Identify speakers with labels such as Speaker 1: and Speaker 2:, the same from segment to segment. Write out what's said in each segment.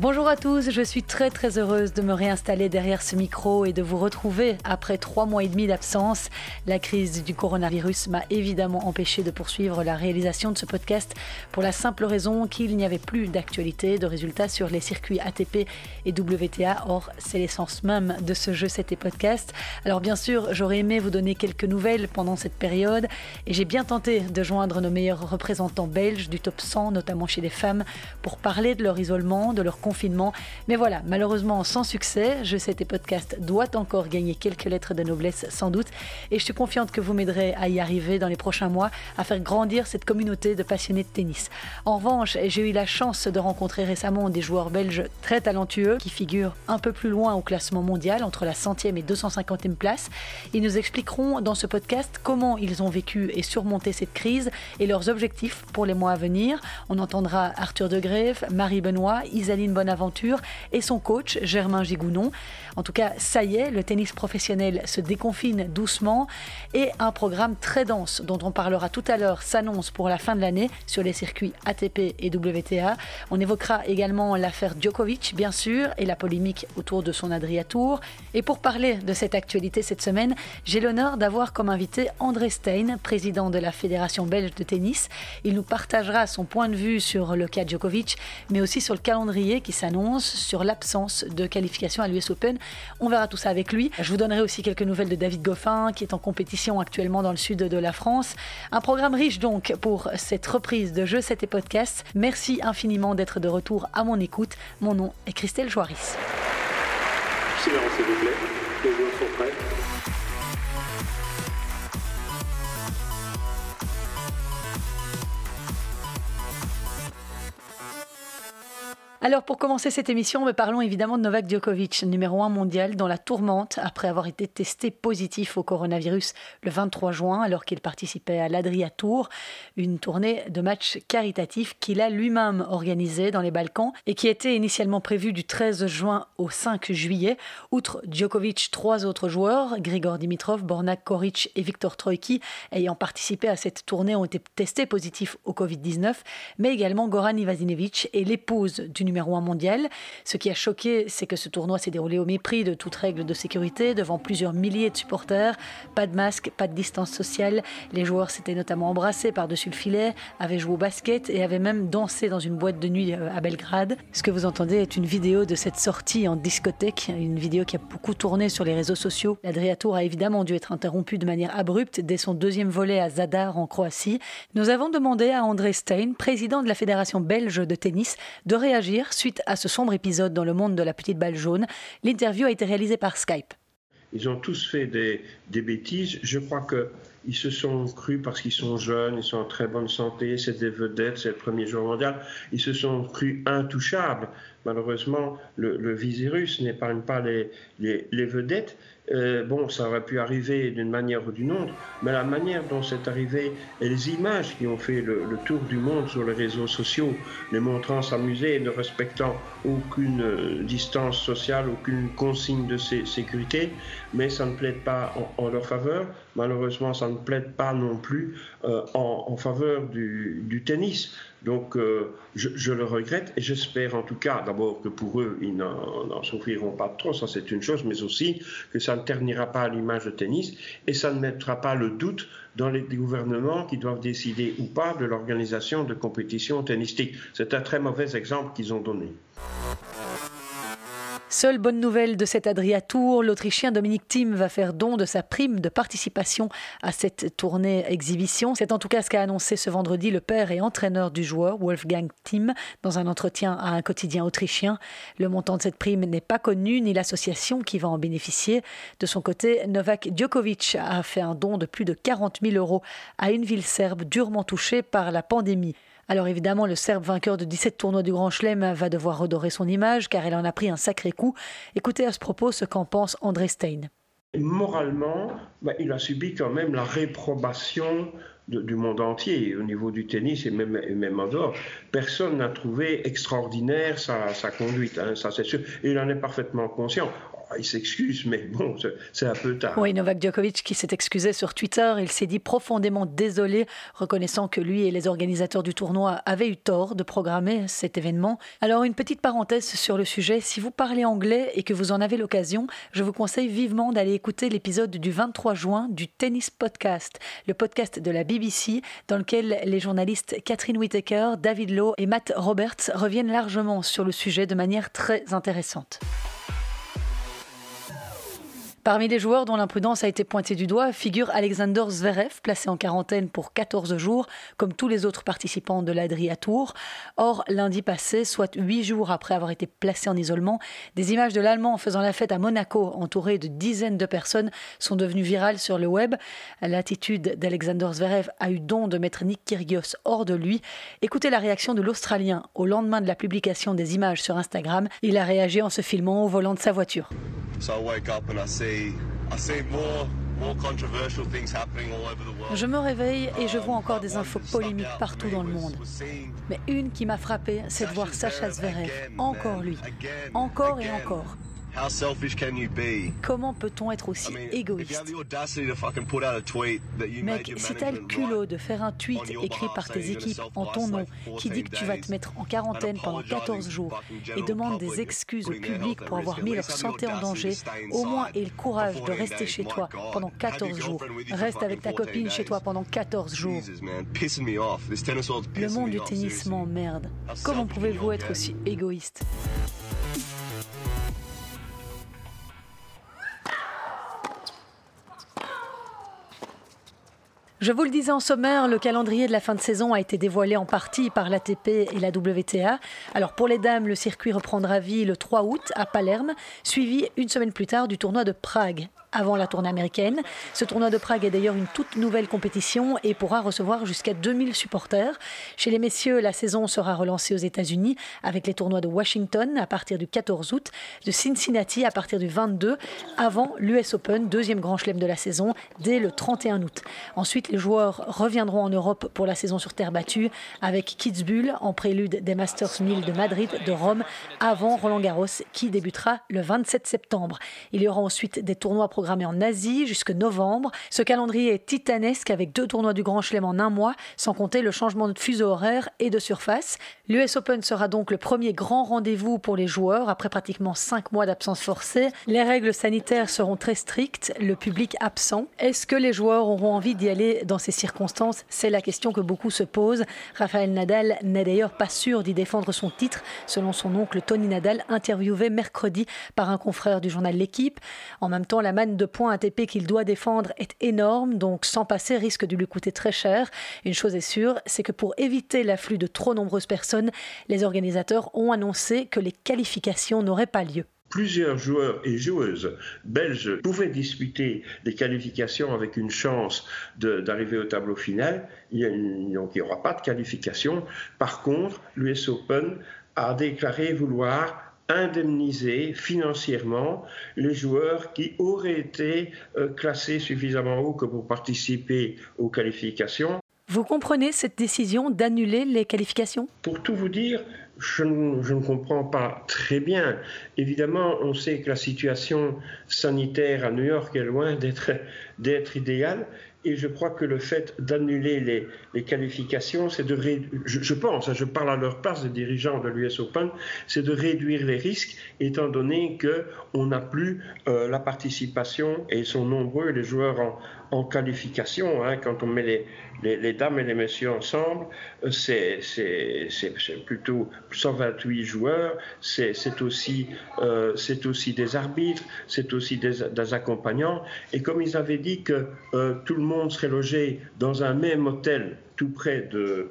Speaker 1: Bonjour à tous, je suis très très heureuse de me réinstaller derrière ce micro et de vous retrouver après trois mois et demi d'absence. La crise du coronavirus m'a évidemment empêché de poursuivre la réalisation de ce podcast pour la simple raison qu'il n'y avait plus d'actualité, de résultats sur les circuits ATP et WTA. Or, c'est l'essence même de ce jeu, c'était podcast. Alors bien sûr, j'aurais aimé vous donner quelques nouvelles pendant cette période et j'ai bien tenté de joindre nos meilleurs représentants belges du top 100, notamment chez les femmes, pour parler de leur isolement, de leur Mais voilà, malheureusement sans succès. Je sais tes podcasts doit encore gagner quelques lettres de noblesse sans doute. Et je suis confiante que vous m'aiderez à y arriver dans les prochains mois, à faire grandir cette communauté de passionnés de tennis. En revanche, j'ai eu la chance de rencontrer récemment des joueurs belges très talentueux qui figurent un peu plus loin au classement mondial, entre la centième et 250e place. Ils nous expliqueront dans ce podcast comment ils ont vécu et surmonté cette crise et leurs objectifs pour les mois à venir. On entendra Arthur de Greve, Marie Benoît, Isaline aventure et son coach Germain Gigounon. En tout cas, ça y est, le tennis professionnel se déconfine doucement et un programme très dense dont on parlera tout à l'heure s'annonce pour la fin de l'année sur les circuits ATP et WTA. On évoquera également l'affaire Djokovic, bien sûr, et la polémique autour de son Adria Tour. Et pour parler de cette actualité cette semaine, j'ai l'honneur d'avoir comme invité André Stein, président de la Fédération belge de tennis. Il nous partagera son point de vue sur le cas Djokovic, mais aussi sur le calendrier qui s'annonce, sur l'absence de qualification à l'US Open on verra tout ça avec lui. Je vous donnerai aussi quelques nouvelles de David Goffin, qui est en compétition actuellement dans le sud de la France. Un programme riche donc pour cette reprise de 7 et Podcast. Merci infiniment d'être de retour à mon écoute. Mon nom est Christelle
Speaker 2: plaît. Les sont prêts.
Speaker 1: Alors pour commencer cette émission, me parlons évidemment de Novak Djokovic, numéro 1 mondial, dans la tourmente après avoir été testé positif au coronavirus le 23 juin alors qu'il participait à l'Adria Tour, une tournée de matchs caritatifs qu'il a lui-même organisée dans les Balkans et qui était initialement prévue du 13 juin au 5 juillet. Outre Djokovic, trois autres joueurs, Grigor Dimitrov, Bornak Koric et Viktor Troicki, ayant participé à cette tournée ont été testés positifs au Covid-19, mais également Goran Ivasinovic et l'épouse du numéro 1 mondial. Ce qui a choqué, c'est que ce tournoi s'est déroulé au mépris de toute règle de sécurité, devant plusieurs milliers de supporters. Pas de masque, pas de distance sociale. Les joueurs s'étaient notamment embrassés par-dessus le filet, avaient joué au basket et avaient même dansé dans une boîte de nuit euh, à Belgrade. Ce que vous entendez est une vidéo de cette sortie en discothèque, une vidéo qui a beaucoup tourné sur les réseaux sociaux. L'Adriatour a évidemment dû être interrompu de manière abrupte dès son deuxième volet à Zadar en Croatie. Nous avons demandé à André Stein, président de la Fédération belge de tennis, de réagir suite à ce sombre épisode dans le monde de la petite balle jaune. L'interview a été réalisée par Skype.
Speaker 3: Ils ont tous fait des, bêtises. Je crois qu'ils se sont crus parce qu'ils sont jeunes, ils sont en très bonne santé, c'est des vedettes, c'est le premier jour mondial. Ils se sont crus intouchables. Malheureusement, le, le virus n'épargne pas les vedettes. Euh, bon, ça aurait pu arriver d'une manière ou d'une autre, mais la manière dont c'est arrivé et les images qui ont fait le, tour du monde sur les réseaux sociaux, les montrant s'amuser, ne respectant aucune euh, distance sociale, aucune consigne de sécurité, mais ça ne plaide pas en, leur faveur. Malheureusement, ça ne plaide pas non plus euh, en, faveur du tennis. Donc, euh, je, le regrette et j'espère en tout cas, d'abord, que pour eux, ils n'en souffriront pas trop, ça c'est une chose, mais aussi que ça ne ternira pas l'image de tennis et ça ne mettra pas le doute dans les gouvernements qui doivent décider ou pas de l'organisation de compétitions tennistiques. C'est un très mauvais exemple qu'ils ont donné.
Speaker 1: Seule bonne nouvelle de cet Adria Tour, l'Autrichien Dominique Thiem va faire don de sa prime de participation à cette tournée exhibition. C'est en tout cas ce qu'a annoncé ce vendredi le père et entraîneur du joueur, Wolfgang Thiem, dans un entretien à un quotidien autrichien. Le montant de cette prime n'est pas connu, ni l'association qui va en bénéficier. De son côté, Novak Djokovic a fait un don de plus de 40 000 euros à une ville serbe durement touchée par la pandémie. Alors évidemment, le Serbe vainqueur de 17 tournois du Grand Chelem va devoir redorer son image car elle en a pris un sacré coup. Écoutez à ce propos ce qu'en pense André Stein.
Speaker 3: Moralement, bah, il a subi quand même la réprobation du monde entier, au niveau du tennis et même, même en dehors. Personne n'a trouvé extraordinaire sa, conduite, hein, ça c'est sûr, et il en est parfaitement conscient il s'excuse, mais bon, c'est un peu tard.
Speaker 1: Oui, Novak Djokovic qui s'est excusé sur Twitter, il s'est dit profondément désolé, reconnaissant que lui et les organisateurs du tournoi avaient eu tort de programmer cet événement. Alors une petite parenthèse sur le sujet, si vous parlez anglais et que vous en avez l'occasion, je vous conseille vivement d'aller écouter l'épisode du 23 juin du Tennis Podcast, le podcast de la BBC, dans lequel les journalistes Catherine Whitaker, David Lowe et Matt Roberts reviennent largement sur le sujet de manière très intéressante. Parmi les joueurs dont l'imprudence a été pointée du doigt figure Alexander Zverev, placé en quarantaine pour 14 jours, comme tous les autres participants de l'Adria Tour. Or, lundi passé, soit huit jours après avoir été placé en isolement, des images de l'Allemand faisant la fête à Monaco, entouré de dizaines de personnes, sont devenues virales sur le web. L'attitude d'Alexander Zverev a eu don de mettre Nick Kyrgios hors de lui. Écoutez la réaction de l'Australien au lendemain de la publication des images sur Instagram. Il a réagi en se filmant au volant de sa voiture. Je me réveille et je vois encore des infos polémiques partout dans le monde. Mais une qui m'a frappé, c'est de voir Sacha Zverev, encore lui, encore et encore. Comment peut-on être aussi égoïste? Mec, si t'as le culot de faire un tweet écrit par tes équipes en ton nom qui dit que tu vas te mettre en quarantaine pendant 14 jours et demande des excuses au public pour avoir mis leur santé en danger, au moins aie le courage de rester chez toi pendant 14 jours. Reste avec ta copine chez toi pendant 14 jours. Le monde du tennis m'emmerde. Comment pouvez-vous être aussi égoïste? Je vous le disais en sommaire, le calendrier de la fin de saison a été dévoilé en partie par l'ATP et la WTA. Alors pour les dames, le circuit reprendra vie le 3 août à Palerme, suivi une semaine plus tard du tournoi de Prague avant la tournée américaine. Ce tournoi de Prague est d'ailleurs une toute nouvelle compétition et pourra recevoir jusqu'à 2000 supporters. Chez les messieurs, la saison sera relancée aux États-Unis avec les tournois de Washington à partir du 14 août, de Cincinnati à partir du 22, avant l'US Open, deuxième grand chelem de la saison, dès le 31 août. Ensuite, les joueurs reviendront en Europe pour la saison sur terre battue avec Kitzbühel en prélude des Masters 1000 de Madrid, de Rome, avant Roland Garros qui débutera le 27 septembre. Il y aura ensuite des tournois programmé en Asie jusque novembre. Ce calendrier est titanesque avec deux tournois du Grand Chelem en un mois, sans compter le changement de fuseau horaire et de surface. L'US Open sera donc le premier grand rendez-vous pour les joueurs après pratiquement cinq mois d'absence forcée. Les règles sanitaires seront très strictes, le public absent. Est-ce que les joueurs auront envie d'y aller dans ces circonstances? C'est la question que beaucoup se posent. Rafael Nadal n'est d'ailleurs pas sûr d'y défendre son titre, selon son oncle Tony Nadal, interviewé mercredi par un confrère du journal L'équipe. En même temps, la manne de points ATP qu'il doit défendre est énorme, donc sans passer risque de lui coûter très cher. Une chose est sûre, c'est que pour éviter l'afflux de trop nombreuses personnes, les organisateurs ont annoncé que les qualifications n'auraient pas lieu
Speaker 3: plusieurs joueurs et joueuses belges pouvaient disputer des qualifications avec une chance d'arriver au tableau final. donc il n'y aura pas de qualification. Par contre, l'US Open a déclaré vouloir indemniser financièrement les joueurs qui auraient été euh, classés suffisamment haut que pour participer aux qualifications.
Speaker 1: Vous comprenez cette décision d'annuler les qualifications?
Speaker 3: Pour tout vous dire, je ne, comprends pas très bien. Évidemment, on sait que la situation sanitaire à New York est loin d'être idéale et je crois que le fait d'annuler les, qualifications, c'est de je, pense, hein, je parle à leur place des dirigeants de l'US Open, c'est de réduire les risques, étant donné que on n'a plus euh, la participation et ils sont nombreux les joueurs en, qualification. Hein, quand on met les, les, dames et les messieurs ensemble, c'est plutôt 128 joueurs, c'est aussi, euh, aussi des arbitres, c'est aussi des, des, accompagnants. Et comme ils avaient dit que euh, tout le monde serait logé dans un même hôtel tout près de,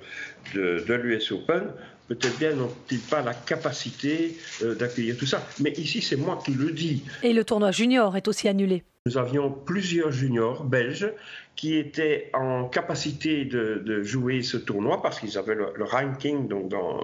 Speaker 3: de, de l'US Open, peut-être bien n'ont-ils pas la capacité d'accueillir tout ça. Mais ici, c'est moi qui le dis.
Speaker 1: Et le tournoi junior est aussi annulé.
Speaker 3: Nous avions plusieurs juniors belges qui étaient en capacité de, jouer ce tournoi parce qu'ils avaient le, ranking donc dans,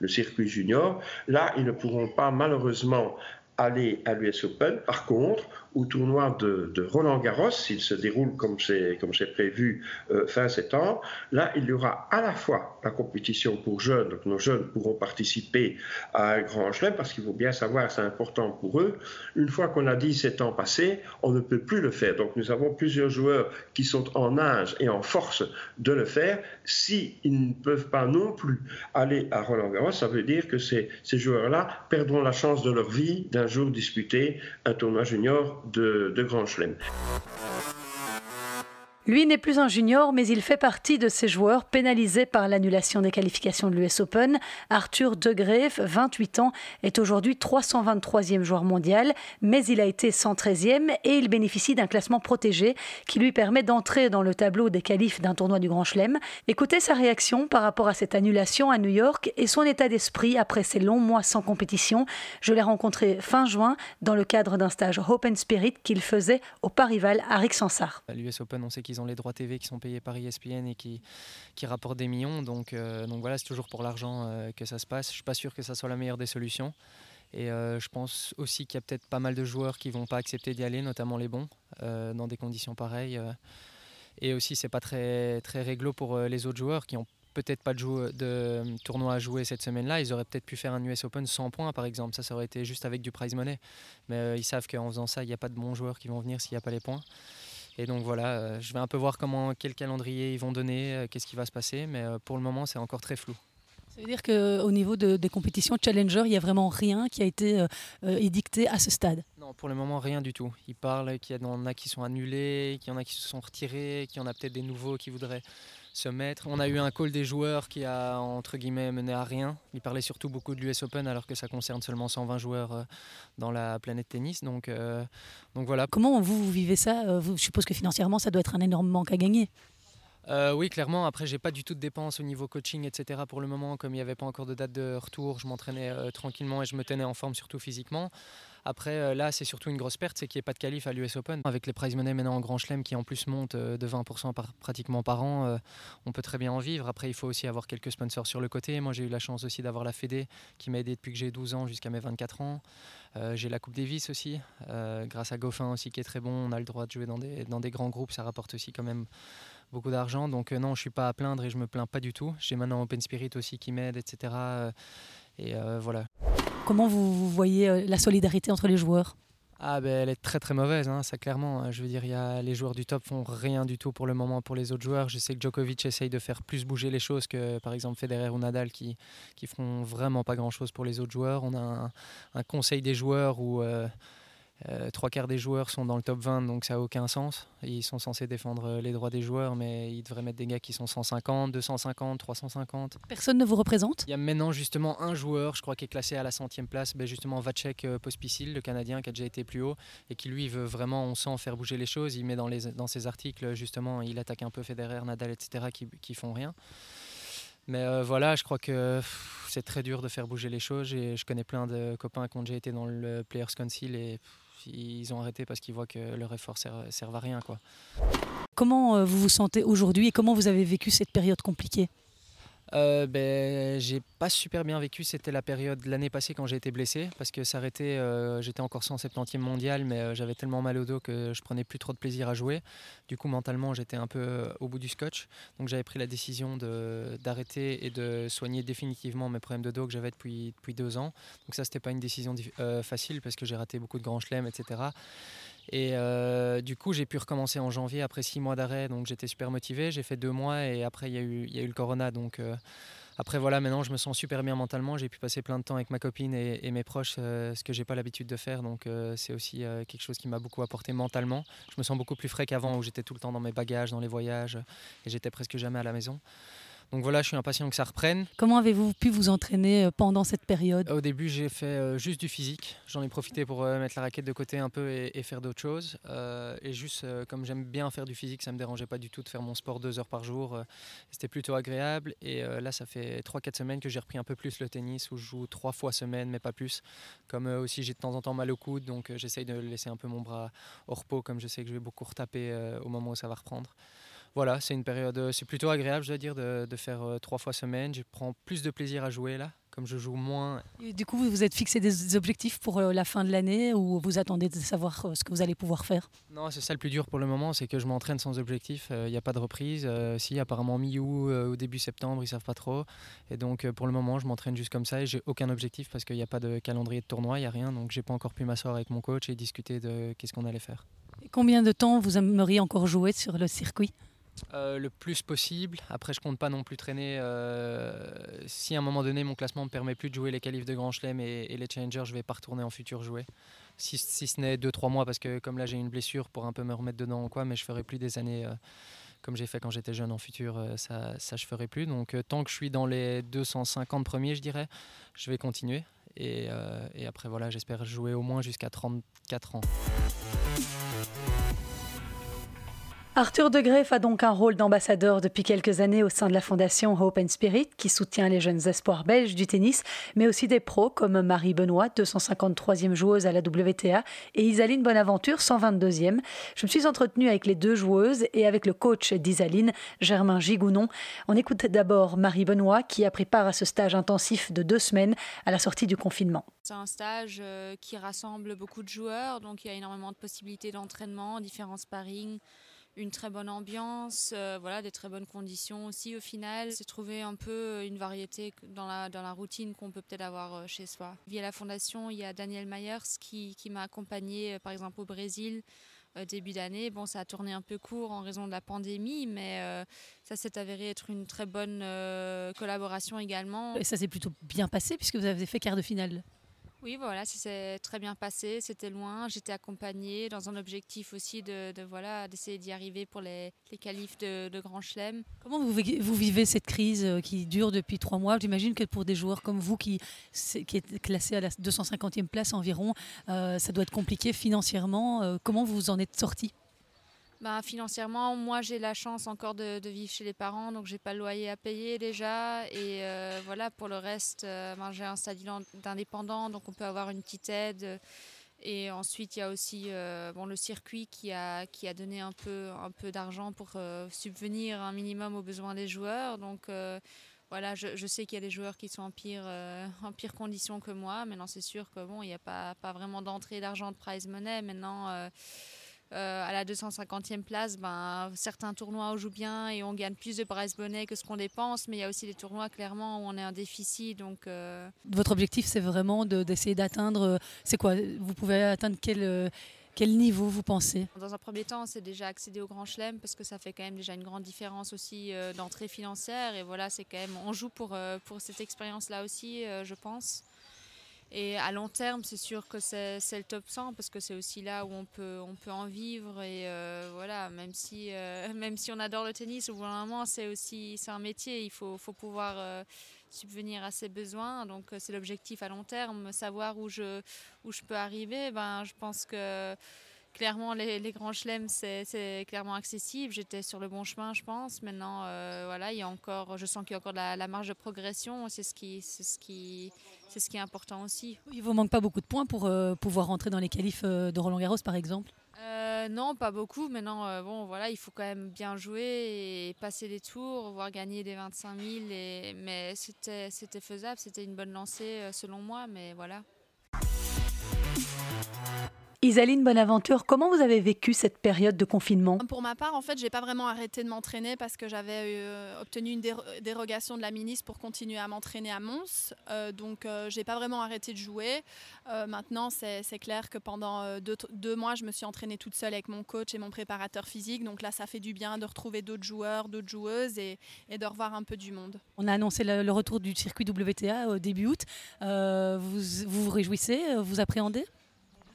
Speaker 3: le, circuit junior. Là, ils ne pourront pas malheureusement aller à l'US Open. Par contre, au tournoi de, Roland Garros, s'il se déroule comme c'est prévu euh, fin septembre. Là, il y aura à la fois la compétition pour jeunes, donc nos jeunes pourront participer à un grand chelem parce qu'il faut bien savoir, c'est important pour eux. Une fois qu'on a 17 ans passés, on ne peut plus le faire. Donc nous avons plusieurs joueurs qui sont en âge et en force de le faire. S'ils ne peuvent pas non plus aller à Roland Garros, ça veut dire que ces joueurs-là perdront la chance de leur vie d'un jour disputer un tournoi junior de, de Grand Chelem.
Speaker 1: Lui n'est plus un junior, mais il fait partie de ces joueurs pénalisés par l'annulation des qualifications de l'US Open. Arthur De 28 ans, est aujourd'hui 323e joueur mondial, mais il a été 113e et il bénéficie d'un classement protégé qui lui permet d'entrer dans le tableau des qualifs d'un tournoi du Grand Chelem. Écoutez sa réaction par rapport à cette annulation à New York et son état d'esprit après ces longs mois sans compétition. Je l'ai rencontré fin juin dans le cadre d'un stage Hope and Spirit qu'il faisait au Parival à Rixensart.
Speaker 4: L'US ils ont les droits TV qui sont payés par ESPN et qui, rapportent des millions. Donc, euh, donc voilà, c'est toujours pour l'argent euh, que ça se passe. Je ne suis pas sûr que ça soit la meilleure des solutions. Et euh, je pense aussi qu'il y a peut-être pas mal de joueurs qui vont pas accepter d'y aller, notamment les bons, dans des conditions pareilles. Et aussi, c'est pas très, très réglo pour les autres joueurs qui ont peut-être pas de, de, tournoi à jouer cette semaine-là. Ils auraient peut-être pu faire un US Open sans points, par exemple. Ça, ça aurait été juste avec du prize money. Mais ils savent qu'en faisant ça, il n'y a pas de bons joueurs qui vont venir s'il n'y a pas les points. Et donc voilà, euh, je vais un peu voir comment, quel calendrier ils vont donner, euh, qu'est-ce qui va se passer, mais euh, pour le moment c'est encore très flou.
Speaker 1: Ça veut dire qu'au niveau des compétitions Challenger, il n'y a vraiment rien qui a été édicté à ce stade?
Speaker 4: Non, pour le moment rien du tout. Ils parlent qu'il y en a qui sont annulés, qu'il y en a qui se sont retirés, qu'il y en a peut-être des nouveaux qui voudraient On a eu un call des joueurs qui a entre guillemets mené à rien. Il parlait surtout beaucoup de l'US Open alors que ça concerne seulement 120 joueurs euh, dans la planète tennis. Donc, euh, donc voilà.
Speaker 1: Comment vous, vivez ça? Euh, Je suppose que financièrement ça doit être un énorme manque à gagner.
Speaker 4: Oui, clairement. Après, j'ai pas du tout de dépenses au niveau coaching, etc. Pour le moment, comme il n'y avait pas encore de date de retour, je m'entraînais tranquillement et je me tenais en forme, surtout physiquement. Après, euh, là, c'est surtout une grosse perte, c'est qu'il n'y ait pas de qualif à l'US Open. Avec les prize money maintenant en Grand Chelem qui en plus montent euh, de 20% par, pratiquement par an, euh, on peut très bien en vivre. Après, il faut aussi avoir quelques sponsors sur le côté. Moi, j'ai eu la chance aussi d'avoir la Fédé qui m'a aidé depuis que j'ai 12 ans jusqu'à mes 24 ans. j'ai la Coupe Davis aussi, grâce à Goffin aussi qui est très bon. On a le droit de jouer dans des, dans des grands groupes, ça rapporte aussi quand même beaucoup d'argent. Donc non, je ne suis pas à plaindre et je me plains pas du tout. J'ai maintenant Open Spirit aussi qui m'aide, etc. et voilà.
Speaker 1: Comment vous, voyez euh, la solidarité entre les joueurs?
Speaker 4: Ah ben, elle est très très mauvaise, hein, ça clairement. Hein. Je veux dire, y a, les joueurs du top font rien du tout pour le moment pour les autres joueurs. Je sais que Djokovic essaye de faire plus bouger les choses que par exemple Federer ou Nadal qui, qui font vraiment pas grand chose pour les autres joueurs. On a un, conseil des joueurs où euh, euh, trois quarts des joueurs sont dans le top 20, donc ça n'a aucun sens. Ils sont censés défendre euh, les droits des joueurs, mais ils devraient mettre des gars qui sont 150, 250, 350.
Speaker 1: Personne ne vous représente?
Speaker 4: Il y a maintenant justement un joueur, je crois, qui est classé à la centième place, ben justement Vacek euh, Pospisil, le Canadien, qui a déjà été plus haut, et qui lui veut vraiment, on sent, faire bouger les choses. Il met dans, les, dans ses articles, justement, il attaque un peu Federer, Nadal, etc., qui, qui font rien. Mais voilà, je crois que c'est très dur de faire bouger les choses. Et je connais plein de copains qui ont déjà été dans le Players Council et ils ont arrêté parce qu'ils voient que leur effort ne sert à rien. Quoi.
Speaker 1: Comment euh, vous vous sentez aujourd'hui et comment vous avez vécu cette période compliquée?
Speaker 4: Euh, ben, j'ai pas super bien vécu. C'était la période l'année passée quand j'ai été blessé parce que s'arrêter, euh, j'étais encore 170e mondial, mais euh, j'avais tellement mal au dos que je prenais plus trop de plaisir à jouer. Du coup, mentalement, j'étais un peu au bout du scotch. Donc, j'avais pris la décision d'arrêter et de soigner définitivement mes problèmes de dos que j'avais depuis, depuis deux ans. Donc, ça, c'était pas une décision facile parce que j'ai raté beaucoup de grands chelems, etc. Et euh, du coup, j'ai pu recommencer en janvier après six mois d'arrêt, donc j'étais super motivé. J'ai fait deux mois et après, il y, a eu, le corona. Donc euh, après, voilà, maintenant, je me sens super bien mentalement. J'ai pu passer plein de temps avec ma copine et, mes proches, euh, ce que j'ai pas l'habitude de faire. Donc c'est aussi quelque chose qui m'a beaucoup apporté mentalement. Je me sens beaucoup plus frais qu'avant où j'étais tout le temps dans mes bagages, dans les voyages et j'étais presque jamais à la maison. Donc voilà, je suis impatient que ça reprenne.
Speaker 1: Comment avez-vous pu vous entraîner euh, pendant cette période?
Speaker 4: Au début, j'ai fait euh, juste du physique. J'en ai profité pour euh, mettre la raquette de côté un peu et, faire d'autres choses. et juste, comme j'aime bien faire du physique, ça ne me dérangeait pas du tout de faire mon sport deux heures par jour. C'était plutôt agréable. Et là, ça fait 3-4 semaines que j'ai repris un peu plus le tennis, où je joue trois fois semaine, mais pas plus. Comme aussi, j'ai de temps en temps mal au coude, donc j'essaye de laisser un peu mon bras au repos, comme je sais que je vais beaucoup retaper au moment où ça va reprendre voilà, c'est une période, c'est plutôt agréable, je dois dire, de, faire trois fois semaine. Je prends plus de plaisir à jouer là comme je joue moins.
Speaker 1: du coup, vous vous êtes fixé des objectifs pour euh, la fin de l'année ou vous attendez de savoir euh, ce que vous allez pouvoir faire?
Speaker 4: Non, c'est ça le plus dur pour le moment, c'est que je m'entraîne sans objectif. Il n'y a pas de reprise. si, apparemment, mi-août ou début septembre, ils savent pas trop. Et donc, pour le moment, je m'entraîne juste comme ça et j'ai aucun objectif parce qu'il n'y a pas de calendrier de tournoi, il n'y a rien. Donc, j'ai pas encore pu m'asseoir avec mon coach et discuter de qu'est-ce qu'on allait faire.
Speaker 1: combien de temps vous aimeriez encore jouer sur le circuit?
Speaker 4: Euh, le plus possible. Après, je compte pas non plus traîner. Euh, si à un moment donné mon classement me permet plus de jouer les qualifs de Grand Chelem et, les Challengers, je vais pas retourner en futur jouer. Si, ce n'est 2-3 mois, parce que comme là j'ai une blessure pour un peu me remettre dedans ou quoi, mais je ferai plus des années euh, comme j'ai fait quand j'étais jeune en futur, ça, ça je ferai plus. Donc tant que je suis dans les 250 premiers, je dirais, je vais continuer. Et, et après voilà, j'espère jouer au moins jusqu'à 34 ans.
Speaker 1: Arthur de Greff a donc un rôle d'ambassadeur depuis quelques années au sein de la fondation Hope and Spirit qui soutient les jeunes espoirs belges du tennis, mais aussi des pros comme Marie Benoît, 253e joueuse à la WTA, et Isaline Bonaventure, 122e. Je me suis entretenue avec les deux joueuses et avec le coach d'Isaline, Germain Gigounon. On écoute d'abord Marie Benoît qui a pris part à ce stage intensif de deux semaines à la sortie du confinement.
Speaker 5: C'est un stage euh, qui rassemble beaucoup de joueurs, donc il y a énormément de possibilités d'entraînement, différents sparring une très bonne ambiance, euh, voilà, des très bonnes conditions aussi au final. C'est trouver un peu euh, une variété dans la, dans la routine qu'on peut peut-être avoir euh, chez soi. Via la fondation, il y a Daniel Myers qui, qui m'a accompagné par exemple au Brésil début d'année. Bon, ça a tourné un peu court en raison de la pandémie, mais ça s'est avéré être une très bonne collaboration également.
Speaker 1: Et ça s'est plutôt bien passé puisque vous avez fait quart de finale.
Speaker 5: Oui, voilà, ça s'est très bien passé. C'était loin. J'étais accompagnée dans un objectif aussi de, voilà d'essayer d'y arriver pour les, les qualifs de, Grand Chelem.
Speaker 1: Comment vous, vivez cette crise euh, qui dure depuis trois mois? J'imagine que pour des joueurs comme vous qui, qui êtes classé à la 250e place environ, euh, ça doit être compliqué financièrement. Euh, comment vous en êtes sorti
Speaker 5: bah, financièrement, moi j'ai la chance encore de, vivre chez les parents, donc j'ai pas le loyer à payer déjà. Et euh, voilà, pour le reste, euh, ben, j'ai un statut d'indépendant, donc on peut avoir une petite aide. Et ensuite, il y a aussi euh, le circuit qui a, donné un peu, un peu d'argent pour subvenir un minimum aux besoins des joueurs. Donc voilà, je, sais qu'il y a des joueurs qui sont en pire, en pire condition que moi. Maintenant, c'est sûr que bon, n'y a pas, vraiment d'entrée d'argent de prize money. Maintenant, à la 250e place, ben, certains tournois on joue bien et on gagne plus de prize bonnet que ce qu'on dépense, mais il y a aussi des tournois clairement où on est un déficit. Donc, euh,
Speaker 1: Votre objectif, c'est vraiment d'essayer d'atteindre, euh, c'est quoi? Vous pouvez atteindre quel... Quel niveau vous pensez?
Speaker 5: Dans un premier temps, c'est déjà accéder au Grand Chelem parce que ça fait quand même déjà une grande différence aussi d'entrée financière. Et voilà, c'est quand même, on joue pour, pour cette expérience-là aussi, je pense. Et à long terme, c'est sûr que c'est le top 100 parce que c'est aussi là où on peut, on peut en vivre. Et euh, voilà, même si, euh, même si on adore le tennis, au bout d'un moment, c'est aussi un métier. Il faut, faut pouvoir euh, subvenir à ses besoins. Donc, c'est l'objectif à long terme. Savoir où je, où je peux arriver, ben, je pense que clairement, les, grands chelems, c'est clairement accessible. J'étais sur le bon chemin, je pense. Maintenant, euh, voilà, il y a encore, je sens qu'il y a encore la, la marge de progression. C'est ce qui, c'est ce qui, c'est ce qui est important aussi.
Speaker 1: Il vous manque pas beaucoup de points pour euh, pouvoir rentrer dans les qualifs euh, de Roland Garros, par exemple?
Speaker 5: non, pas beaucoup. Maintenant, bon, voilà, il faut quand même bien jouer et passer les tours, voire gagner des 25 000. Et, mais c'était, c'était faisable, c'était une bonne lancée selon moi. Mais voilà.
Speaker 1: Isaline Bonaventure, comment vous avez vécu cette période de confinement?
Speaker 6: Pour ma part, en fait, j'ai pas vraiment arrêté de m'entraîner parce que j'avais euh, obtenu une dérogation de la ministre pour continuer à m'entraîner à Mons. Euh, donc, euh, j'ai pas vraiment arrêté de jouer. maintenant, c'est clair que pendant deux, mois, je me suis entraînée toute seule avec mon coach et mon préparateur physique. Donc là, ça fait du bien de retrouver d'autres joueurs, d'autres joueuses et, de revoir un peu du monde.
Speaker 1: On a annoncé le, retour du circuit WTA au début août. vous, vous vous réjouissez Vous appréhendez?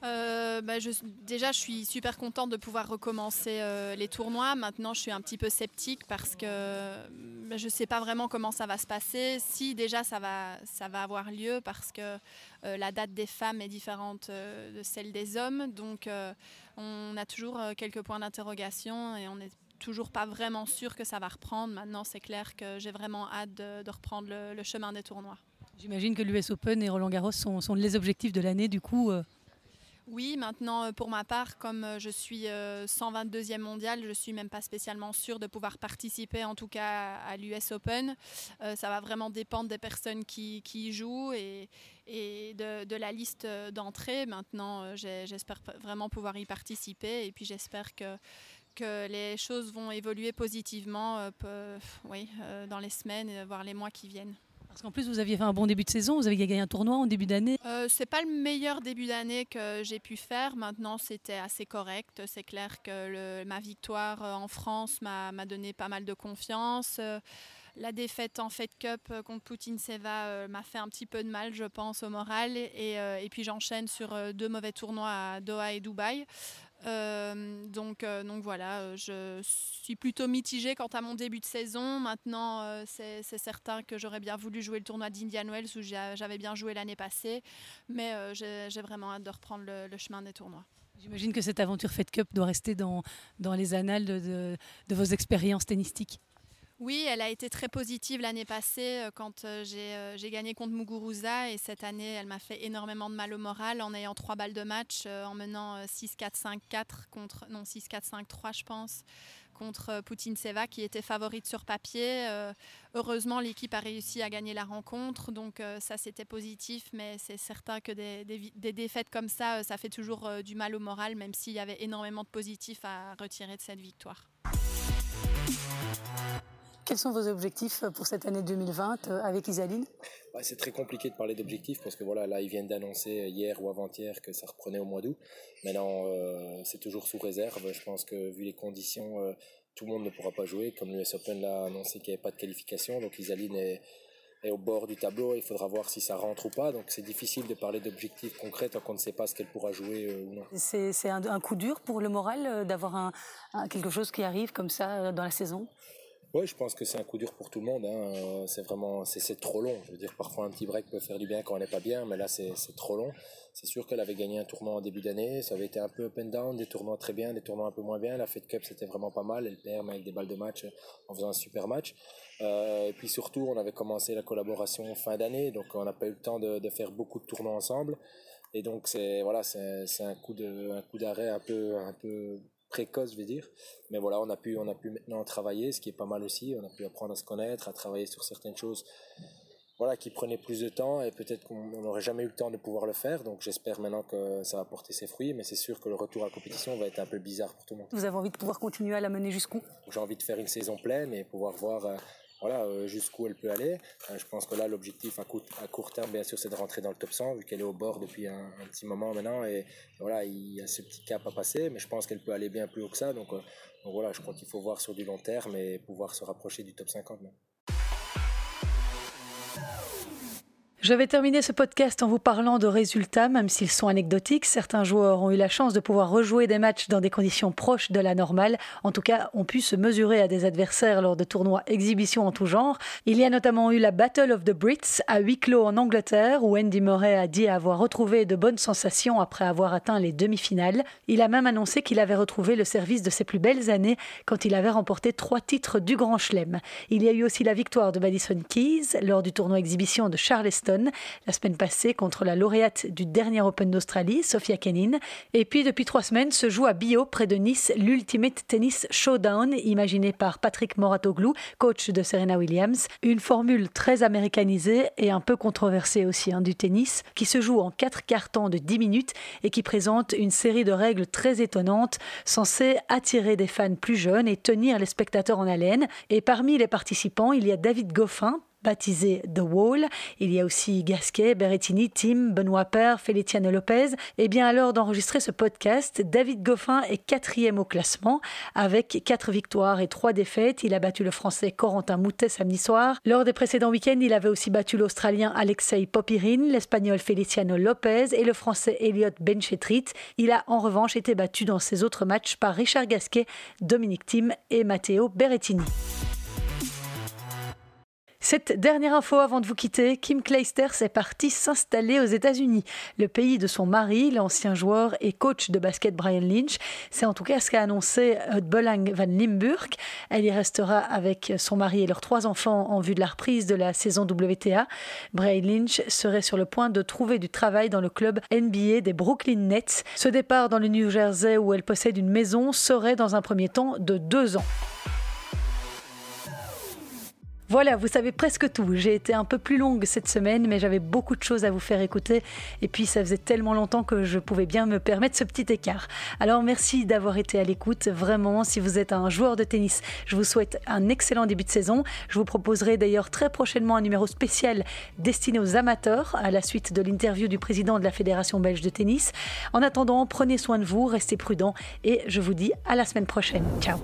Speaker 6: Euh, bah, déjà, je suis super contente de pouvoir recommencer euh, les tournois. Maintenant, je suis un petit peu sceptique parce que bah, je ne sais pas vraiment comment ça va se passer. Si déjà ça va, avoir lieu parce que euh, la date des femmes est différente de celle des hommes. Donc, on a toujours quelques points d'interrogation et on n'est toujours pas vraiment sûr que ça va reprendre. Maintenant, c'est clair que j'ai vraiment hâte de, reprendre le, chemin des tournois.
Speaker 1: J'imagine que l'US Open et Roland Garros sont les objectifs de l'année, du coup.
Speaker 6: Oui, maintenant, euh, pour ma part, comme euh, je suis 122e euh, mondial, je suis même pas spécialement sûre de pouvoir participer, en tout cas à l'US Open. ça va vraiment dépendre des personnes qui, y jouent et, de, la liste d'entrée. Maintenant, j'espère vraiment pouvoir y participer et puis j'espère que, que les choses vont évoluer positivement dans les semaines, voire les mois qui viennent.
Speaker 1: Parce qu'en plus, vous aviez fait un bon début de saison, vous avez gagné un tournoi en début d'année.
Speaker 6: Euh, c'est pas le meilleur début d'année que j'ai pu faire. Maintenant, c'était assez correct. C'est clair que ma victoire euh, en France m'a donné pas mal de confiance. Euh, la défaite en Fed Cup euh, contre Poutine Seva m'a fait un petit peu de mal, je pense, au moral. Et, et puis j'enchaîne sur deux mauvais tournois à Doha et Dubaï. Euh, donc, euh, donc voilà, euh, je suis plutôt mitigée quant à mon début de saison. Maintenant, c'est certain que j'aurais bien voulu jouer le tournoi d'Indian Wells où j'avais bien joué l'année passée, mais j'ai vraiment hâte de reprendre le, chemin des tournois.
Speaker 1: J'imagine que cette aventure Fed Cup doit rester dans, les annales de, de vos expériences tennistiques.
Speaker 6: Oui, elle a été très positive l'année passée euh, quand euh, euh, j'ai gagné contre Muguruza et cette année, elle m'a fait énormément de mal au moral en ayant trois balles de match, en menant 6-4-5-4 contre, non 6-4-5-3 je pense, contre Poutine Seva qui était favorite sur papier. heureusement, l'équipe a réussi à gagner la rencontre, donc ça c'était positif, mais c'est certain que des, des, défaites comme ça, ça fait toujours du mal au moral, même s'il y avait énormément de positifs à retirer de cette victoire.
Speaker 1: Quels sont vos objectifs pour cette année 2020 euh, avec Isaline?
Speaker 7: C'est très compliqué de parler d'objectifs parce que voilà, là, ils viennent d'annoncer hier ou avant-hier que ça reprenait au mois d'août. Maintenant, euh, c'est toujours sous réserve. Je pense que vu les conditions, euh, tout le monde ne pourra pas jouer. Comme l'US Open l'a annoncé qu'il n'y avait pas de qualification, donc Isaline est, est, au bord du tableau. Il faudra voir si ça rentre ou pas. Donc c'est difficile de parler d'objectifs concrets tant qu'on ne sait pas ce qu'elle pourra jouer ou non.
Speaker 1: C'est un, coup dur pour le moral d'avoir un, quelque chose qui arrive comme ça dans la saison?
Speaker 7: Oui, je pense que c'est un coup dur pour tout le monde. Hein. C'est vraiment, c'est trop long. Je veux dire, parfois un petit break peut faire du bien quand on n'est pas bien, mais là c'est trop long. C'est sûr qu'elle avait gagné un tournoi en début d'année. Ça avait été un peu up and down, des tournois très bien, des tournois un peu moins bien. La Fed Cup c'était vraiment pas mal. Elle perd avec des balles de match en faisant un super match. Euh, et puis surtout, on avait commencé la collaboration fin d'année, donc on n'a pas eu le temps de, faire beaucoup de tournois ensemble. Et donc c'est voilà, c'est un coup de un coup d'arrêt un peu un peu précoce, je vais dire. Mais voilà, on a pu, on a pu maintenant travailler, ce qui est pas mal aussi. On a pu apprendre à se connaître, à travailler sur certaines choses, voilà, qui prenaient plus de temps et peut-être qu'on n'aurait jamais eu le temps de pouvoir le faire. Donc j'espère maintenant que ça va porter ses fruits. Mais c'est sûr que le retour à la compétition va être un peu bizarre pour tout le monde.
Speaker 1: Vous avez envie de pouvoir continuer à la mener jusqu'où?
Speaker 7: J'ai envie de faire une saison pleine et pouvoir voir euh, voilà, euh, jusqu'où elle peut aller. Euh, je pense que là, l'objectif à, à, court terme, bien sûr, c'est de rentrer dans le top 100, vu qu'elle est au bord depuis un, petit moment maintenant. Et, voilà, il y a ce petit cap à passer, mais je pense qu'elle peut aller bien plus haut que ça. Donc, euh, donc voilà, je crois qu'il faut voir sur du long terme et pouvoir se rapprocher du top 50.
Speaker 1: Je vais terminer ce podcast en vous parlant de résultats, même s'ils sont anecdotiques. Certains joueurs ont eu la chance de pouvoir rejouer des matchs dans des conditions proches de la normale. En tout cas, ont pu se mesurer à des adversaires lors de tournois exhibitions en tout genre. Il y a notamment eu la Battle of the Brits à huis clos en Angleterre, où Andy Murray a dit avoir retrouvé de bonnes sensations après avoir atteint les demi-finales. Il a même annoncé qu'il avait retrouvé le service de ses plus belles années quand il avait remporté trois titres du Grand Chelem. Il y a eu aussi la victoire de Madison Keys lors du tournoi exhibition de Charleston la semaine passée contre la lauréate du dernier Open d'Australie, Sophia Kenin. Et puis depuis trois semaines se joue à Bio, près de Nice, l'Ultimate Tennis Showdown, imaginé par Patrick Moratoglou, coach de Serena Williams. Une formule très américanisée et un peu controversée aussi hein, du tennis, qui se joue en quatre cartons de 10 minutes et qui présente une série de règles très étonnantes, censées attirer des fans plus jeunes et tenir les spectateurs en haleine. Et parmi les participants, il y a David Goffin, baptisé The Wall. Il y a aussi Gasquet, Berrettini, Tim, Benoît Père, Feliciano Lopez. Et bien alors d'enregistrer ce podcast, David Goffin est quatrième au classement avec quatre victoires et trois défaites. Il a battu le français Corentin Moutet samedi soir. Lors des précédents week-ends, il avait aussi battu l'Australien Alexei Popirin, l'Espagnol Feliciano Lopez et le Français Elliot Benchetrit. Il a en revanche été battu dans ses autres matchs par Richard Gasquet, Dominique Tim et Matteo Berrettini. Cette dernière info avant de vous quitter, Kim Clijsters est partie s'installer aux États-Unis, le pays de son mari, l'ancien joueur et coach de basket Brian Lynch. C'est en tout cas ce qu'a annoncé Bolang van Limburg. Elle y restera avec son mari et leurs trois enfants en vue de la reprise de la saison WTA. Brian Lynch serait sur le point de trouver du travail dans le club NBA des Brooklyn Nets. Ce départ dans le New Jersey où elle possède une maison serait dans un premier temps de deux ans. Voilà, vous savez presque tout. J'ai été un peu plus longue cette semaine, mais j'avais beaucoup de choses à vous faire écouter. Et puis, ça faisait tellement longtemps que je pouvais bien me permettre ce petit écart. Alors, merci d'avoir été à l'écoute. Vraiment, si vous êtes un joueur de tennis, je vous souhaite un excellent début de saison. Je vous proposerai d'ailleurs très prochainement un numéro spécial destiné aux amateurs à la suite de l'interview du président de la Fédération belge de tennis. En attendant, prenez soin de vous, restez prudents et je vous dis à la semaine prochaine. Ciao